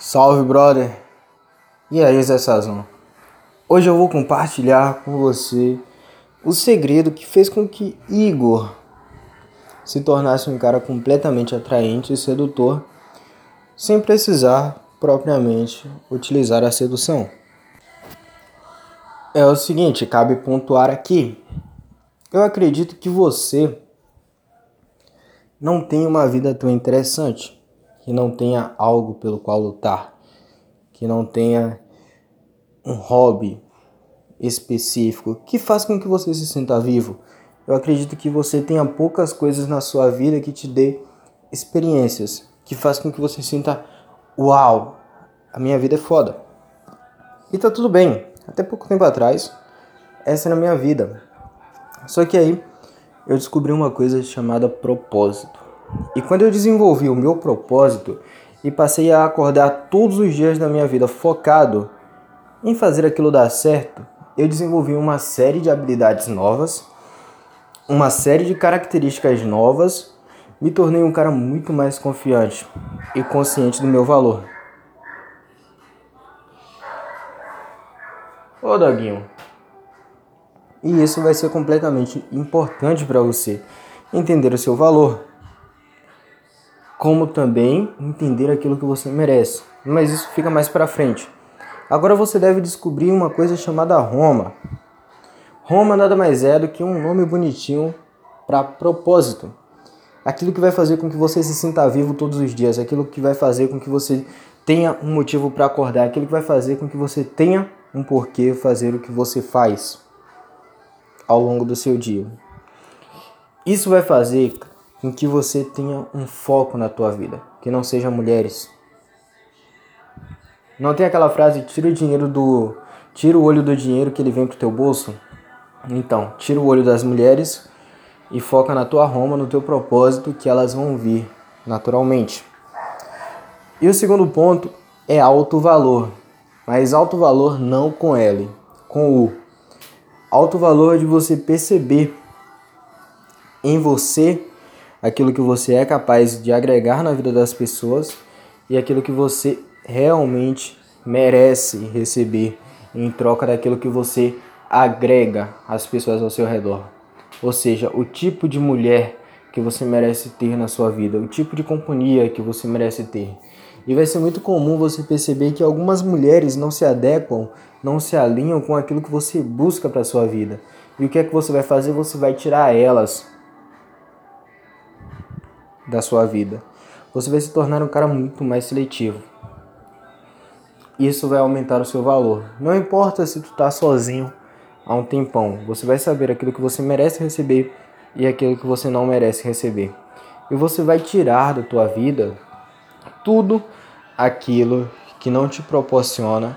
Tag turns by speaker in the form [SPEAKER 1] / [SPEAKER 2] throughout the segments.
[SPEAKER 1] Salve, brother! E aí, Zé Sazão? Hoje eu vou compartilhar com você o segredo que fez com que Igor se tornasse um cara completamente atraente e sedutor, sem precisar propriamente utilizar a sedução. É o seguinte, cabe pontuar aqui. Eu acredito que você não tem uma vida tão interessante que não tenha algo pelo qual lutar, que não tenha um hobby específico que faz com que você se sinta vivo. Eu acredito que você tenha poucas coisas na sua vida que te dê experiências, que faz com que você sinta uau, a minha vida é foda. E tá tudo bem. Até pouco tempo atrás, essa era a minha vida. Só que aí eu descobri uma coisa chamada propósito. E quando eu desenvolvi o meu propósito e passei a acordar todos os dias da minha vida focado em fazer aquilo dar certo, eu desenvolvi uma série de habilidades novas, uma série de características novas, me tornei um cara muito mais confiante e consciente do meu valor. Ô Doguinho, e isso vai ser completamente importante para você entender o seu valor como também entender aquilo que você merece. Mas isso fica mais para frente. Agora você deve descobrir uma coisa chamada Roma. Roma nada mais é do que um nome bonitinho para propósito. Aquilo que vai fazer com que você se sinta vivo todos os dias, aquilo que vai fazer com que você tenha um motivo para acordar, aquilo que vai fazer com que você tenha um porquê fazer o que você faz ao longo do seu dia. Isso vai fazer em que você tenha um foco na tua vida, que não seja mulheres. Não tem aquela frase tira o dinheiro do tira o olho do dinheiro que ele vem pro teu bolso? Então, tira o olho das mulheres e foca na tua Roma, no teu propósito, que elas vão vir naturalmente. E o segundo ponto é alto valor, mas alto valor não com L, com U. Alto valor de você perceber em você aquilo que você é capaz de agregar na vida das pessoas e aquilo que você realmente merece receber em troca daquilo que você agrega às pessoas ao seu redor. Ou seja, o tipo de mulher que você merece ter na sua vida, o tipo de companhia que você merece ter. E vai ser muito comum você perceber que algumas mulheres não se adequam, não se alinham com aquilo que você busca para sua vida. E o que é que você vai fazer? Você vai tirar elas da sua vida. Você vai se tornar um cara muito mais seletivo. Isso vai aumentar o seu valor. Não importa se tu tá sozinho há um tempão, você vai saber aquilo que você merece receber e aquilo que você não merece receber. E você vai tirar da tua vida tudo aquilo que não te proporciona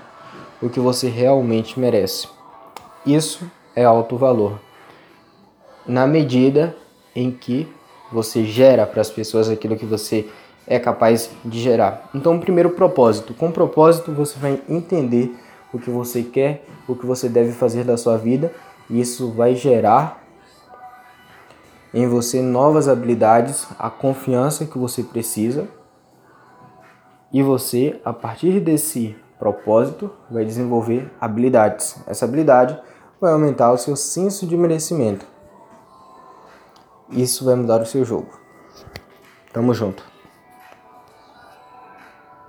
[SPEAKER 1] o que você realmente merece. Isso é alto valor. Na medida em que você gera para as pessoas aquilo que você é capaz de gerar. Então, primeiro propósito. Com propósito, você vai entender o que você quer, o que você deve fazer da sua vida, e isso vai gerar em você novas habilidades, a confiança que você precisa. E você, a partir desse propósito, vai desenvolver habilidades. Essa habilidade vai aumentar o seu senso de merecimento. Isso vai mudar o seu jogo. Tamo junto.